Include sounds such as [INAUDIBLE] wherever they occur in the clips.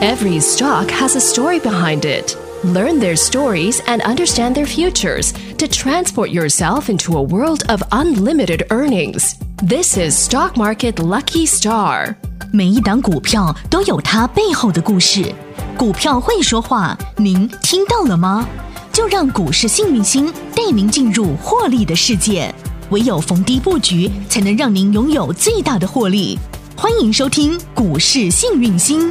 Every stock has a story behind it. Learn their stories and understand their futures to transport yourself into a world of unlimited earnings. This is Stock Market Lucky Star. 每一档股票都有它背后的故事，股票会说话，您听到了吗？就让股市幸运星带您进入获利的世界。唯有逢低布局，才能让您拥有最大的获利。欢迎收听股市幸运星。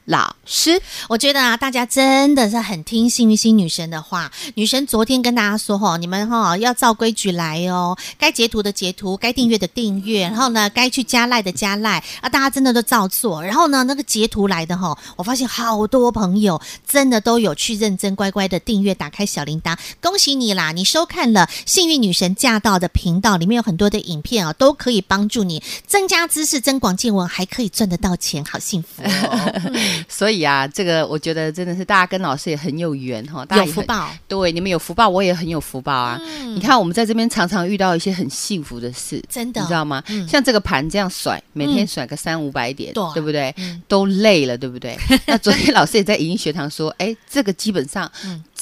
老师，我觉得啊，大家真的是很听幸运星女神的话。女神昨天跟大家说吼，你们哈要照规矩来哦，该截图的截图，该订阅的订阅，然后呢，该去加赖的加赖啊，大家真的都照做。然后呢，那个截图来的哈，我发现好多朋友真的都有去认真乖乖的订阅，打开小铃铛，恭喜你啦！你收看了幸运女神驾到的频道，里面有很多的影片啊，都可以帮助你增加知识、增广见闻，还可以赚得到钱，好幸福哦。[LAUGHS] [LAUGHS] [LAUGHS] 所以啊，这个我觉得真的是大家跟老师也很有缘哈，大家有福报。对，你们有福报，我也很有福报啊。嗯、你看我们在这边常常遇到一些很幸福的事，真的，你知道吗？嗯、像这个盘这样甩，每天甩个三五百点，嗯、对不对？嗯、都累了，对不对？[LAUGHS] 那昨天老师也在影音学堂说，哎，这个基本上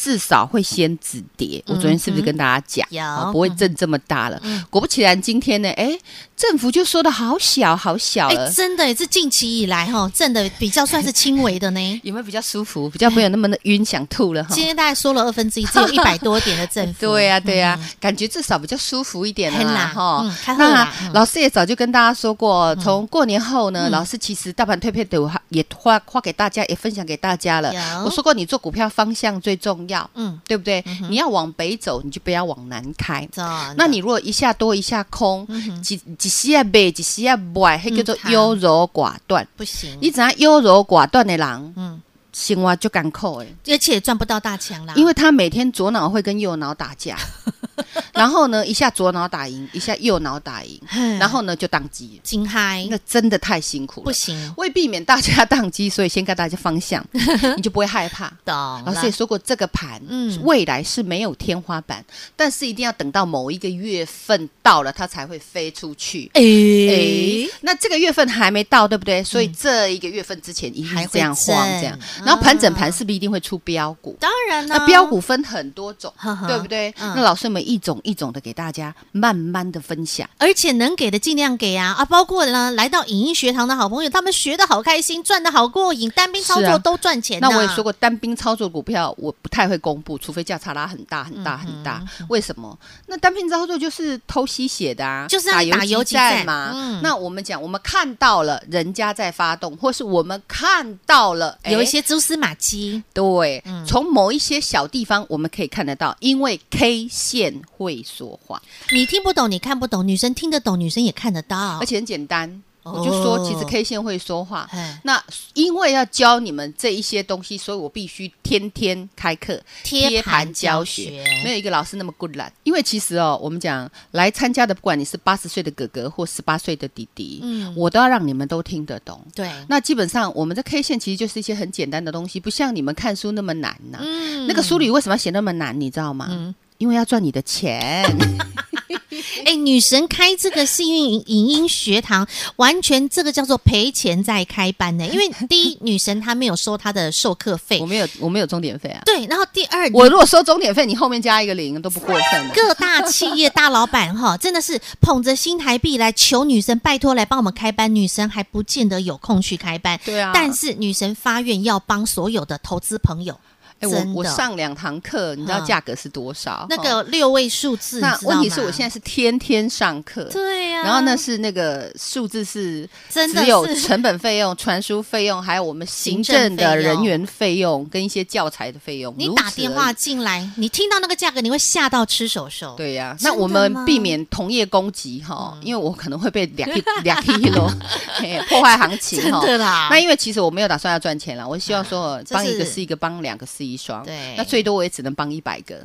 至少会先止跌。嗯、我昨天是不是跟大家讲，不会震这么大了？嗯、果不其然，今天呢，哎，振幅就说的好小好小了，真的也是近期以来哈，震的比较算是轻微的呢。[LAUGHS] 有没有比较舒服？比较没有那么的晕，想吐了哈。今天大概缩了二分之一，只有 [LAUGHS] 一百多点的振幅。对呀，对呀，感觉至少比较舒服一点了哈。那老师也早就跟大家说过，从过年后呢，老师其实大盘推背图也发发给大家，也分享给大家了。我说过，你做股票方向最重要，嗯，对不对？你要往北走，你就不要往南开。那你如果一下多一下空，几几时要买，几时要卖，那叫做优柔寡断，不行。你怎样优柔寡断的人，嗯。生活就敢扣哎，而且赚不到大钱啦，因为他每天左脑会跟右脑打架。[LAUGHS] [LAUGHS] 然后呢，一下左脑打赢，一下右脑打赢，然后呢就宕机，惊嗨，那真的太辛苦了，不行。为避免大家宕机，所以先给大家方向，[LAUGHS] 你就不会害怕。懂。老师也说过，这个盘，嗯，未来是没有天花板，但是一定要等到某一个月份到了，它才会飞出去。哎哎，那这个月份还没到，对不对？所以这一个月份之前一定是这样晃，这样。然后盘整盘是不是一定会出标股？当然了，那标股分很多种，对不对？那老师们一种一种的给大家慢慢的分享，而且能给的尽量给啊啊！包括呢，来到影音学堂的好朋友，他们学的好开心，赚的好过瘾，单兵操作都赚钱。那我也说过，单兵操作股票我不太会公布，除非价差拉很大很大很大。为什么？那单兵操作就是偷吸血的啊，就是打游击战嘛。嗯那我们讲，我们看到了人家在发动，或是我们看到了有一些蛛丝马迹。对，从某一些小地方我们可以看得到，因为 K 线会说话，你听不懂，你看不懂，女生听得懂，女生也看得到，而且很简单。我就说，其实 K 线会说话。那因为要教你们这一些东西，所以我必须天天开课贴盘教学。没有一个老师那么 good 懒。因为其实哦，我们讲来参加的，不管你是八十岁的哥哥或十八岁的弟弟，嗯，我都要让你们都听得懂。对。那基本上我们的 K 线其实就是一些很简单的东西，不像你们看书那么难呐。嗯。那个书里为什么要写那么难？你知道吗？嗯。因为要赚你的钱。[LAUGHS] 哎，女神开这个幸运影音学堂，完全这个叫做赔钱在开班呢。[LAUGHS] 因为第一，女神她没有收她的授课费，我没有，我没有钟点费啊。对，然后第二，我如果收钟点费，你后面加一个零都不过分。各大企业大老板哈，真的是捧着新台币来求女神，拜托来帮我们开班，女神还不见得有空去开班。对啊，但是女神发愿要帮所有的投资朋友。哎，我我上两堂课，你知道价格是多少？那个六位数字，那问题是我现在是天天上课，对呀。然后那是那个数字是只有成本费用、传输费用，还有我们行政的人员费用跟一些教材的费用。你打电话进来，你听到那个价格，你会吓到吃手手。对呀，那我们避免同业攻击哈，因为我可能会被两 [LAUGHS] 两 K 咯，破坏行情哈。对啦。那因为其实我没有打算要赚钱了，我希望说帮一个是一个，帮两个是一一双。对，那最多我也只能帮一百个，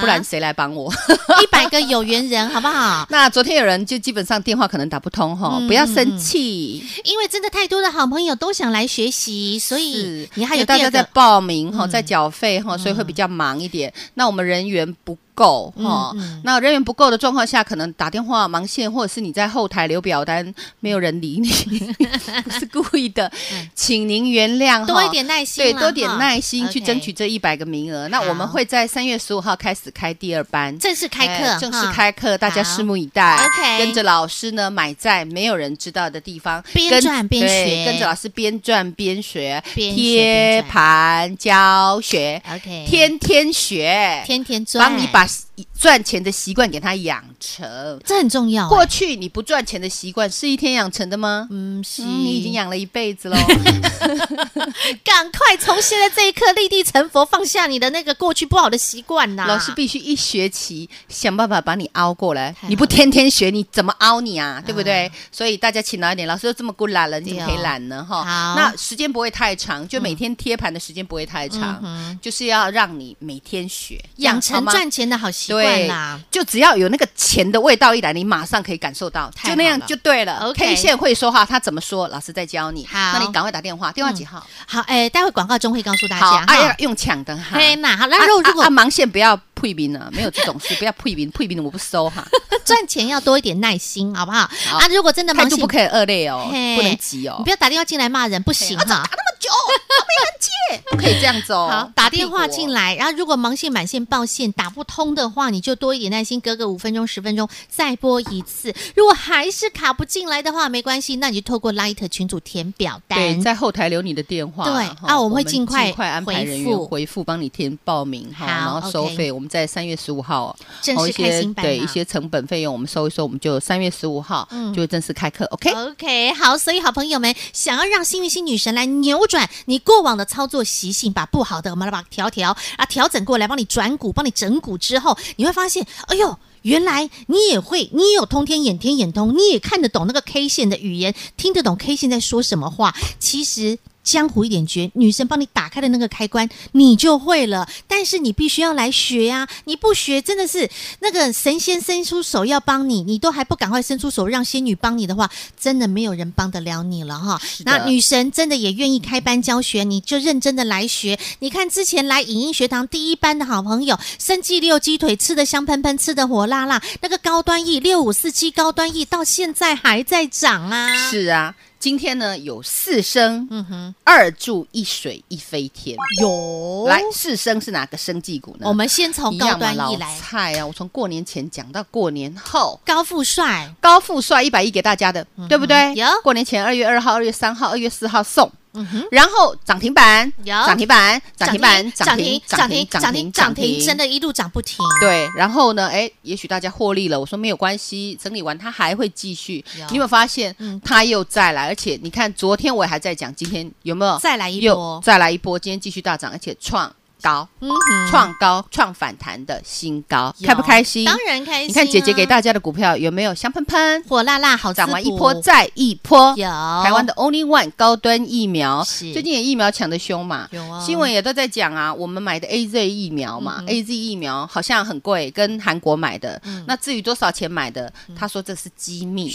不然谁来帮我？[LAUGHS] 一百个有缘人，好不好？[LAUGHS] 那昨天有人就基本上电话可能打不通哈，不要生气，因为真的太多的好朋友都想来学习，所以你还有大家在报名哈，在缴费哈，所以会比较忙一点。那我们人员不够哈，那人员不够的状况下，可能打电话忙线，或者是你在后台留表单，没有人理你，[LAUGHS] 不是故意的，[LAUGHS] 请您原谅，多一点耐心，对，多点耐心去争取这一百个名额。那我们会在三月十五号开始开第二班，正式开课，正式开课，大家拭目以待。OK，跟着老师呢，买在没有人知道的地方，边转边学，跟着老师边转边学，贴盘教学，OK，天天学，天天赚，帮你把。podcast 赚钱的习惯给他养成，这很重要。过去你不赚钱的习惯是一天养成的吗？嗯，是。你已经养了一辈子喽。[LAUGHS] 赶快从现在这一刻立地成佛，放下你的那个过去不好的习惯呐。老师必须一学期想办法把你熬过来。你不天天学，你怎么熬你啊？对不对？所以大家勤劳一点。老师又这么孤懒了，你怎么可以懒呢？哈。好。那时间不会太长，就每天贴盘的时间不会太长，就是要让你每天学，养成赚钱的好习惯。对啦，就只要有那个钱的味道一来，你马上可以感受到，就那样就对了。现在会说话，他怎么说？老师在教你。好，那你赶快打电话，电话几号？好，哎，待会广告中会告诉大家。哎，要用抢的哈。对嘛，好，那如果如果忙线不要配兵了，没有这种事，不要配兵，配兵我不收哈。[LAUGHS] 赚钱要多一点耐心，好不好？啊，如果真的忙线不可以恶劣哦，不能急哦，你不要打电话进来骂人，不行哈。打那么久，没人接，不可以这样子哦。好，打电话进来，然后如果忙线满线报线打不通的话，你就多一点耐心，隔个五分钟、十分钟再拨一次。如果还是卡不进来的话，没关系，那你就透过 Light 群组填表单，对，在后台留你的电话，对，啊，我们会尽快尽快安排人员回复，帮你填报名，好，然后收费。我们在三月十五号正式开新班，对一些成本费用我们收一收，我们就三月十五号就会正式开课。OK，OK，好，所以好朋友们想要让幸运星女神来扭转你过往的操作做习性，把不好的我们来把它调调啊调整过来，帮你转股，帮你整股之后，你会发现，哎呦。原来你也会，你也有通天眼天眼通，你也看得懂那个 K 线的语言，听得懂 K 线在说什么话。其实。江湖一点诀，女神帮你打开的那个开关，你就会了。但是你必须要来学呀、啊！你不学，真的是那个神仙伸出手要帮你，你都还不赶快伸出手让仙女帮你的话，真的没有人帮得了你了哈。那女神真的也愿意开班教学，你就认真的来学。你看之前来影音学堂第一班的好朋友，生计六鸡腿吃的香喷喷，吃的火辣辣，那个高端 E 六五四七高端 E 到现在还在涨啊！是啊。今天呢有四升，嗯哼，二柱一水一飞天，有。来四升是哪个生技股呢？我们先从高端一来，菜啊，我从过年前讲到过年后，高富帅，高富帅一百亿给大家的，对不对？有。过年前二月二号、二月三号、二月四号送。嗯哼，然后涨停板，有涨停板，涨停板，涨停，涨停，涨停，涨停，真的一路涨不停。对，然后呢，哎，也许大家获利了，我说没有关系，整理完它还会继续。你有没有发现，它又再来？而且你看，昨天我还在讲，今天有没有再来一波？再来一波，今天继续大涨，而且创。高，嗯，创高创反弹的新高，开不开心？当然开心。你看姐姐给大家的股票有没有香喷喷、火辣辣、好涨完一波再一波？有台湾的 Only One 高端疫苗，最近也疫苗抢得凶嘛？有啊，新闻也都在讲啊。我们买的 AZ 疫苗嘛，AZ 疫苗好像很贵，跟韩国买的。那至于多少钱买的？他说这是机密。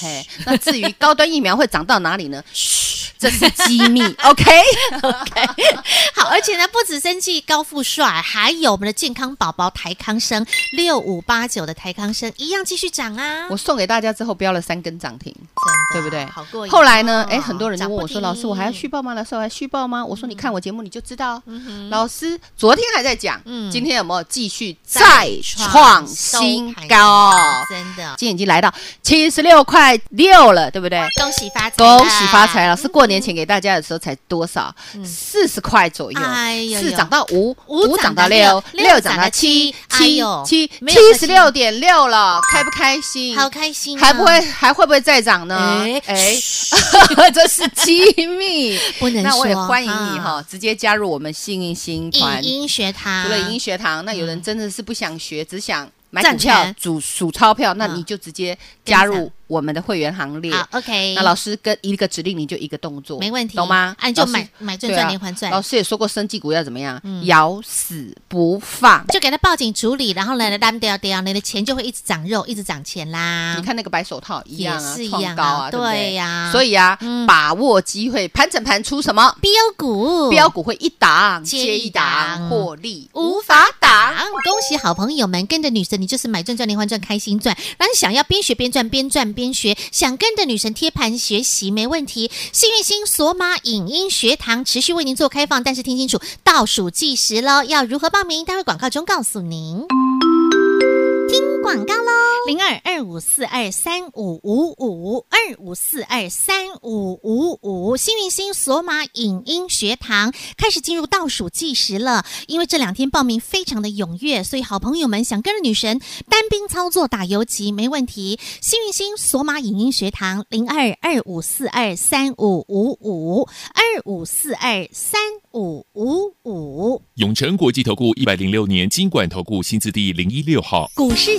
嘿，那至于高端疫苗会涨到哪里呢？嘘，这是机密。[LAUGHS] OK [LAUGHS] OK，好，而且呢，不止生气。高富帅，还有我们的健康宝宝台康生六五八九的台康生一样继续涨啊！我送给大家之后标了三根涨停，真的对不对？好过瘾。后来呢？哎，很多人就问我说：“老师，我还要续报吗？老师，我还续报吗？”我说：“你看我节目你就知道。”老师昨天还在讲，今天有没有继续再创新高？真的，今天已经来到七十六块六了，对不对？恭喜发财！恭喜发财！老师过年前给大家的时候才多少？四十块左右，是涨到。五五涨到六，六涨到七，七七七十六点六了，开不开心？好开心！还不会还会不会再涨呢？哎，这是机密，[LAUGHS] 不能说。那我也欢迎你哈，直接加入我们幸运星团影音学堂。除了影音学堂，那有人真的是不想学，只想买股票、数数钞票，那你就直接加入。我们的会员行列。好，OK。那老师跟一个指令，你就一个动作，没问题，懂吗？啊，你就买买赚赚连环赚。老师也说过，生技股要怎么样？咬死不放，就给他报警处理，然后呢，烂掉掉，你的钱就会一直长肉，一直涨钱啦。你看那个白手套一样啊，是一样啊，对呀。所以啊，把握机会，盘整盘出什么标股？标股会一档接一档获利无法挡。恭喜好朋友们，跟着女神，你就是买赚赚连环赚，开心赚。那你想要边学边赚，边赚边学，想跟着女神贴盘学习，没问题。幸运星索马影音学堂持续为您做开放，但是听清楚，倒数计时喽，要如何报名？待会广告中告诉您。听广告喽，零二二五四二三五五五二五四二三五五五，幸运星索马影音学堂开始进入倒数计时了。因为这两天报名非常的踊跃，所以好朋友们想跟着女神单兵操作打游击没问题。幸运星索马影音学堂零二二五四二三五五五二五四二三五五五。永诚国际投顾一百零六年金管投顾新字第零一六号。股市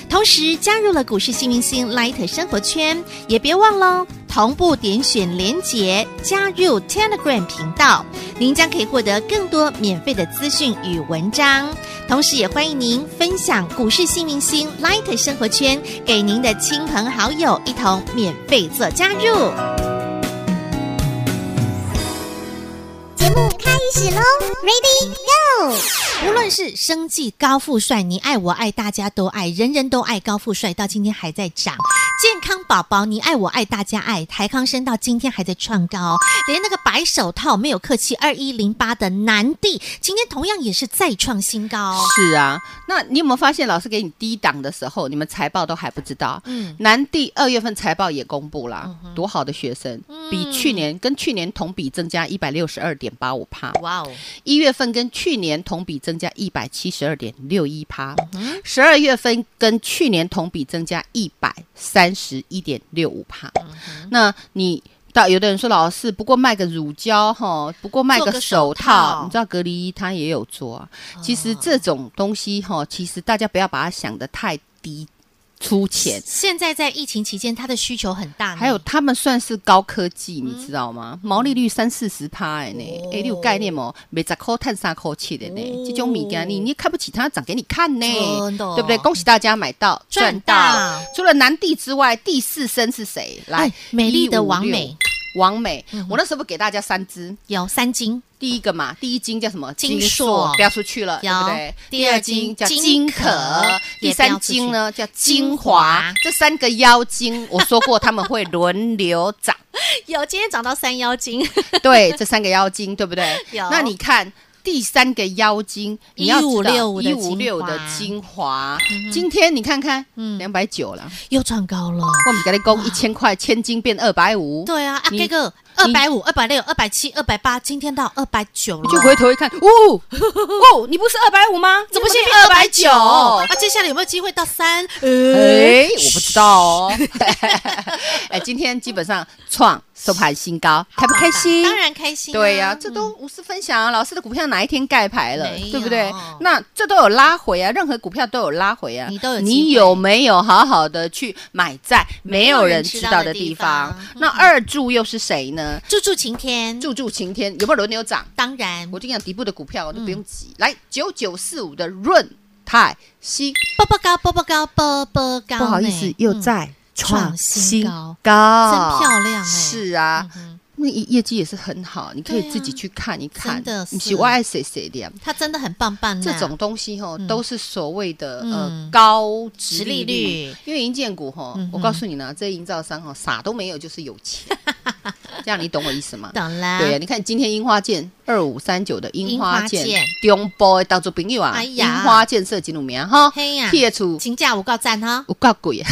同时加入了股市幸运星 Light 生活圈，也别忘了同步点选连结加入 Telegram 频道，您将可以获得更多免费的资讯与文章。同时，也欢迎您分享股市幸运星 Light 生活圈给您的亲朋好友，一同免费做加入。节目开始喽，Ready Go！无论是生计高富帅，你爱我爱大家都爱，人人都爱高富帅，到今天还在涨。健康宝宝，你爱我爱大家爱，台康生到今天还在创高，连那个白手套没有客气二一零八的南帝，今天同样也是再创新高。是啊，那你有没有发现，老师给你低档的时候，你们财报都还不知道？嗯，南帝二月份财报也公布了，嗯、多好的学生，比去年跟去年同比增加一百六十二点八五帕。哇哦，一月份跟去年同比增。加一百七十二点六一趴，十二月份跟去年同比增加一百三十一点六五趴。那你到有的人说老师，不过卖个乳胶哈，不过卖个手套，你知道隔离衣他也有做啊。其实这种东西哈，其实大家不要把它想得太低。出钱，现在在疫情期间，它的需求很大。还有他们算是高科技，你知道吗？毛利率三四十趴哎呢，哎，你有概念吗？每十块探三块七的呢，这种米给你，你看不起它，涨给你看呢，对不对？恭喜大家买到赚到。除了南帝之外，第四声是谁？来，美丽的王美，王美。我那时候不给大家三支，有三金。第一个嘛，第一金叫什么？金硕，标出去了，对不对？第二金叫金可，第三金呢叫精华。这三个妖精，我说过他们会轮流涨。[LAUGHS] 有，今天涨到三妖精。[LAUGHS] 对，这三个妖精，对不对？有。那你看第三个妖精，一五六一五六的精华，今天你看看，两百九了，又创高了。我们给你供一千块，千金变二百五。对啊，啊这个。二百五、二百六、二百七、二百八，今天到二百九了。就回头一看，哦 [LAUGHS] 哦，你不是二百五吗？怎么现在二百九？那接下来有没有机会到三？哎，我不知道哦。[LAUGHS] [LAUGHS] 哎，今天基本上创收盘新高，开不开心？当然开心。对呀，这都无私分享啊。老师的股票哪一天盖牌了？对不对？那这都有拉回啊，任何股票都有拉回啊。你都有，你有没有好好的去买在没有人知道的地方？那二柱又是谁呢？柱柱晴天，柱柱晴天，有没有轮流涨？当然，我就讲底部的股票，我都不用急。嗯、来，九九四五的润泰新，波波高，波波高，波波高。不好意思，又在创新高，真漂亮哎！是啊。嗯那业绩也是很好，你可以自己去看一看。真的是，你喜欢爱谁谁的？他真的很棒棒。这种东西哈，都是所谓的呃高殖利率。因为银建股哈，我告诉你呢，这营造商哈啥都没有，就是有钱。[LAUGHS] 这样你懂我意思吗？懂啦。对呀，你看今天樱花建二五三九的樱花建，中波的当做朋友啊。哎呀，樱花建设几路名哈？嘿呀，贴出金价五高赞哈，五高贵。[LAUGHS]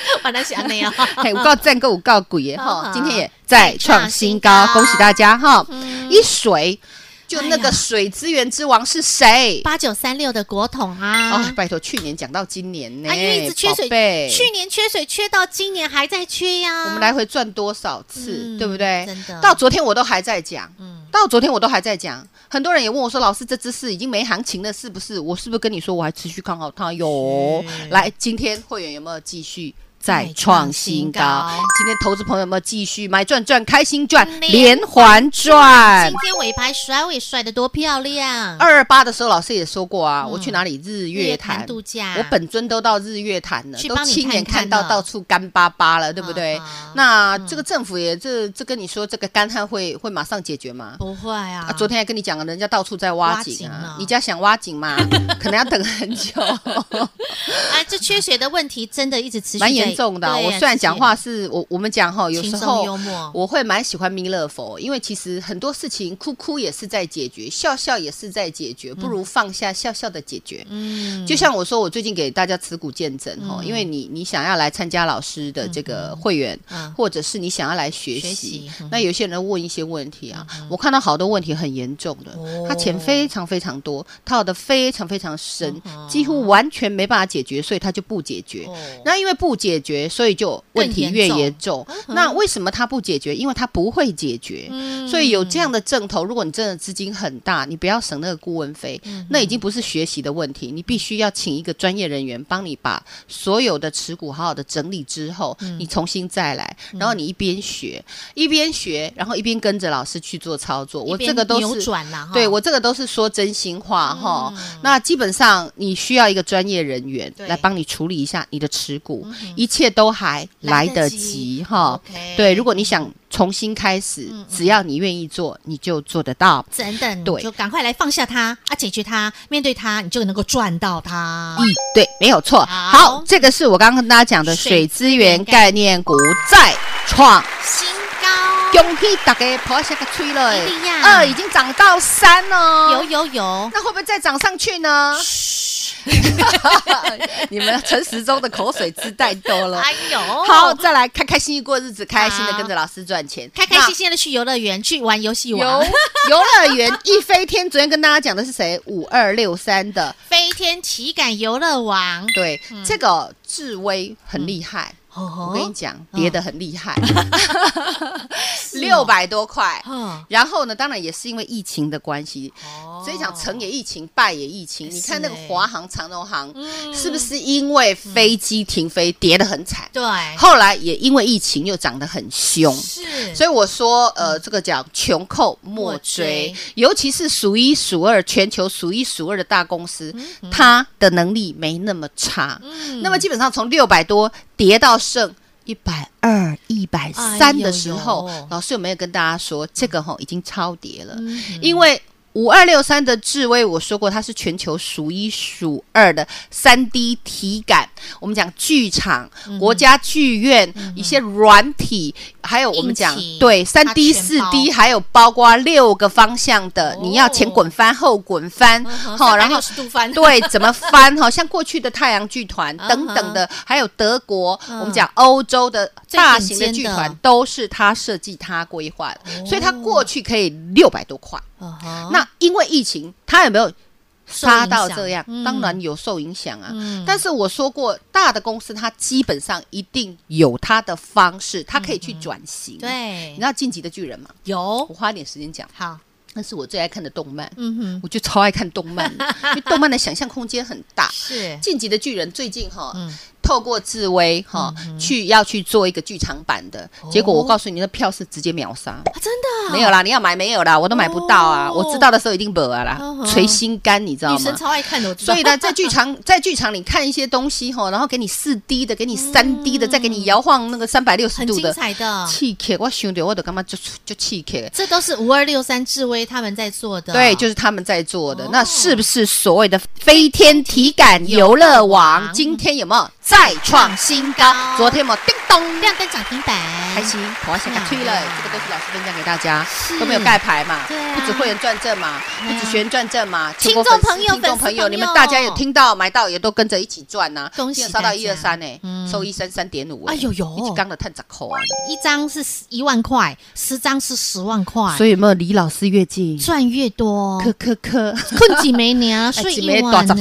[LAUGHS] 本来是安尼哦，[LAUGHS] 五高赞个五高贵哈，今天也再创新高，恭喜大家哈！一水。就那个水资源之王是谁？八九三六的国统啊！哦，拜托，去年讲到今年呢，因为一直缺水，去年缺水缺到今年还在缺呀。我们来回转多少次，对不对？真的，到昨天我都还在讲，嗯到昨天我都还在讲。很多人也问我说：“老师，这只是已经没行情了，是不是？”我是不是跟你说我还持续看好它？有，来，今天会员有没有继续？再创新高，今天投资朋友们继续买赚赚开心赚连环赚。今天尾排甩尾甩的多漂亮！二二八的时候，老师也说过啊，我去哪里日月潭度假，我本尊都到日月潭了，都亲眼看到到处干巴巴了，对不对？那这个政府也这这跟你说，这个干旱会会马上解决吗？不会啊！昨天还跟你讲了，人家到处在挖井啊，你家想挖井吗？[LAUGHS] 可能要等很久。[LAUGHS] 哎，这缺水的问题真的一直持续。[LAUGHS] 重的，我虽然讲话是我我们讲哈，有时候我会蛮喜欢弥勒佛，因为其实很多事情哭哭也是在解决，笑笑也是在解决，不如放下笑笑的解决。嗯，就像我说，我最近给大家持股见证哈，因为你你想要来参加老师的这个会员，或者是你想要来学习，那有些人问一些问题啊，我看到好多问题很严重的，他钱非常非常多，套的非常非常深，几乎完全没办法解决，所以他就不解决。那因为不解决，所以就问题越严重。那为什么他不解决？因为他不会解决。所以有这样的症头，如果你真的资金很大，你不要省那个顾问费，那已经不是学习的问题，你必须要请一个专业人员帮你把所有的持股好好的整理之后，你重新再来，然后你一边学一边学，然后一边跟着老师去做操作。我这个都是对我这个都是说真心话哈。那基本上你需要一个专业人员来帮你处理一下你的持股，一切都还来得及哈。对，如果你想重新开始，只要你愿意做，你就做得到。真的，对，就赶快来放下它啊，解决它，面对它，你就能够赚到它。嗯，对，没有错。好，这个是我刚刚跟大家讲的水资源概念股再创新高，恭喜大家跑下个吹了，二已经涨到三了，有有有，那会不会再涨上去呢？[LAUGHS] 你们陈时中的口水字太多了。哎呦，好，再来开开心心过日子，开开心的跟着老师赚钱，开开心心的去游乐园去玩游戏玩。游游乐园一飞天，昨天跟大家讲的是谁？五二六三的飞天体感游乐王。对，这个智威很厉害。我跟你讲，跌得很厉害，[LAUGHS] 六百多块。然后呢，当然也是因为疫情的关系。所以讲成也疫情，败也疫情。你看那个华航、长荣航，是不是因为飞机停飞跌得很惨？对。后来也因为疫情又涨得很凶。是。所以我说，呃，这个叫穷寇莫追，尤其是数一数二、全球数一数二的大公司，它的能力没那么差。那么基本上从六百多跌到。剩一百二、一百三的时候，哎、呦呦老师有没有跟大家说这个吼已经超跌了？嗯、因为。五二六三的智威，我说过它是全球数一数二的三 D 体感。我们讲剧场、国家剧院一些软体，还有我们讲对三 D、四 D，还有包括六个方向的，你要前滚翻、后滚翻，好，然后对怎么翻？好像过去的太阳剧团等等的，还有德国，我们讲欧洲的大型的剧团都是他设计、他规划的，所以他过去可以六百多块。那因为疫情，它有没有杀到这样？嗯、当然有受影响啊。嗯、但是我说过，大的公司它基本上一定有它的方式，它可以去转型。嗯、对，你知道《晋级的巨人》吗？有，我花点时间讲。好，那是我最爱看的动漫。嗯哼，我就超爱看动漫，[LAUGHS] 因为动漫的想象空间很大。是，《晋级的巨人》最近哈。嗯透过智威哈去要去做一个剧场版的，结果我告诉你，那票是直接秒杀，真的没有啦，你要买没有啦，我都买不到啊！我知道的时候一定没啊啦，捶心肝，你知道吗？女生超爱看的，所以呢，在剧场 [LAUGHS] 在剧场里看一些东西哈，然后给你四 D 的，给你三 D 的，再给你摇晃那个三百六十度的，很精彩的。气客，我想到我都干嘛就就气客，这都是五二六三智威他们在做的，对，就是他们在做的。那是不是所谓的飞天体感游乐王？今天有没有？再创新高。昨天嘛，叮咚亮灯涨停板，开心，我先去了。这个都是老师分享给大家，都没有盖牌嘛，不止会员赚正嘛，不止学员赚正嘛，听众朋友、听众朋友，你们大家有听到买到也都跟着一起赚呐。恭喜刷到一二三呢，收一三三点五。哎。呦呦，一刚的探长扣啊，一张是一万块，十张是十万块。所以有没有离老师越近？赚越多？科科科，困几没年，[LAUGHS] 睡一晚呢，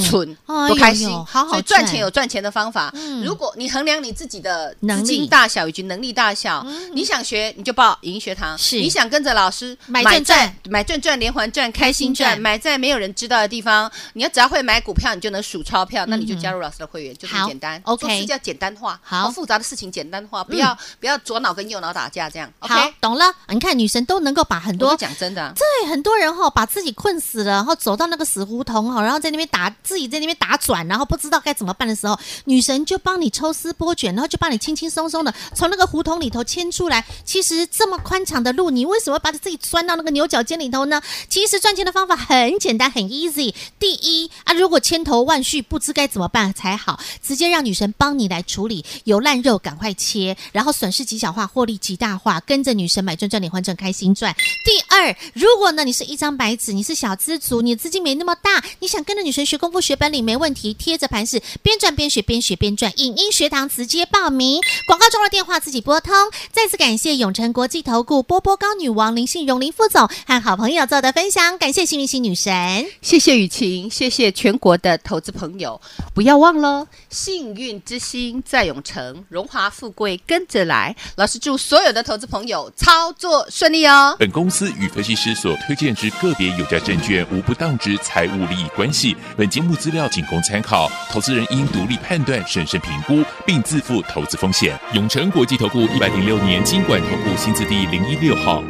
多开心，好好赚钱有赚钱的方法。如果你衡量你自己的资金大小以及能力大小，你想学你就报影音学堂。是，你想跟着老师买赚赚、买赚赚、连环赚、开心赚，买在没有人知道的地方。你要只要会买股票，你就能数钞票，那你就加入老师的会员，就这么简单。OK，做事叫简单化，好复杂的事情简单化，不要不要左脑跟右脑打架这样。好，懂了。你看女神都能够把很多讲真的，对很多人哈，把自己困死了，然后走到那个死胡同哈，然后在那边打自己在那边打转，然后不知道该怎么办的时候，女神就就帮你抽丝剥茧，然后就帮你轻轻松松的从那个胡同里头牵出来。其实这么宽敞的路，你为什么把自己钻到那个牛角尖里头呢？其实赚钱的方法很简单，很 easy。第一啊，如果千头万绪不知该怎么办才好，直接让女神帮你来处理，有烂肉赶快切，然后损失极小化，获利极大化，跟着女神买赚赚连环赚，开心赚。第二，如果呢你是一张白纸，你是小资族，你资金没那么大，你想跟着女神学功夫学本领没问题，贴着盘势边赚边学边学边赚，影音学堂直接报名，广告中的电话自己拨通。再次感谢永诚国际投顾波波高女王林信荣林副总和好朋友做的分享，感谢幸运星女神，谢谢雨晴，谢谢全国的投资朋友，不要忘了幸运之星在永诚，荣华富贵跟着来。老师祝所有的投资朋友操作顺利哦。本公司与分析师所推荐之个别有价证券无不当之财务利益关系，本节目资料仅供参考，投资人应独立判断、审评估，并自负投资风险。永诚国际投顾一百零六年金管投顾新字第零一六号。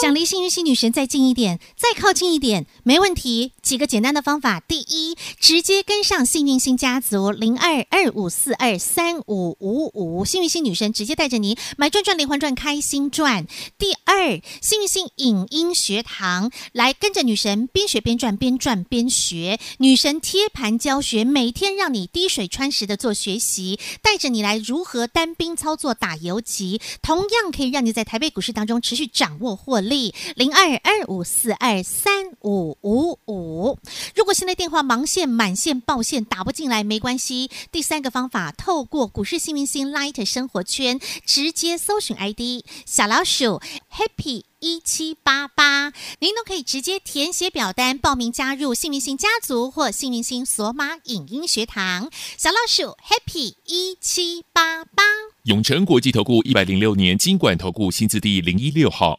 想离幸运星女神再近一点，再靠近一点，没问题。几个简单的方法：第一，直接跟上幸运星家族零二二五四二三五五五，幸运星女神直接带着你买赚赚连环赚，开心赚。第二，幸运星影音学堂来跟着女神边学边赚，边赚边学。女神贴盘教学，每天让你滴水穿石的做学习，带着你来如何单兵操作打游击，同样可以让你在台北股市当中持续掌握获利。零二二五四二三五五五，如果现在电话忙线满线爆线打不进来没关系，第三个方法，透过股市幸运星 Light 生活圈直接搜寻 ID 小老鼠 Happy 一七八八，您都可以直接填写表单报名加入幸运星家族或幸运星索马影音学堂。小老鼠 Happy 一七八八，永诚国际投顾一百零六年金管投顾新字第零一六号。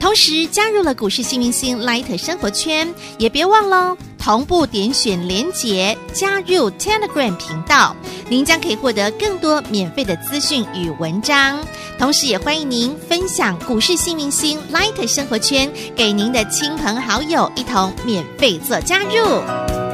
同时加入了股市新明星 Light 生活圈，也别忘了同步点选连结加入 Telegram 频道，您将可以获得更多免费的资讯与文章。同时，也欢迎您分享股市新明星 Light 生活圈给您的亲朋好友，一同免费做加入。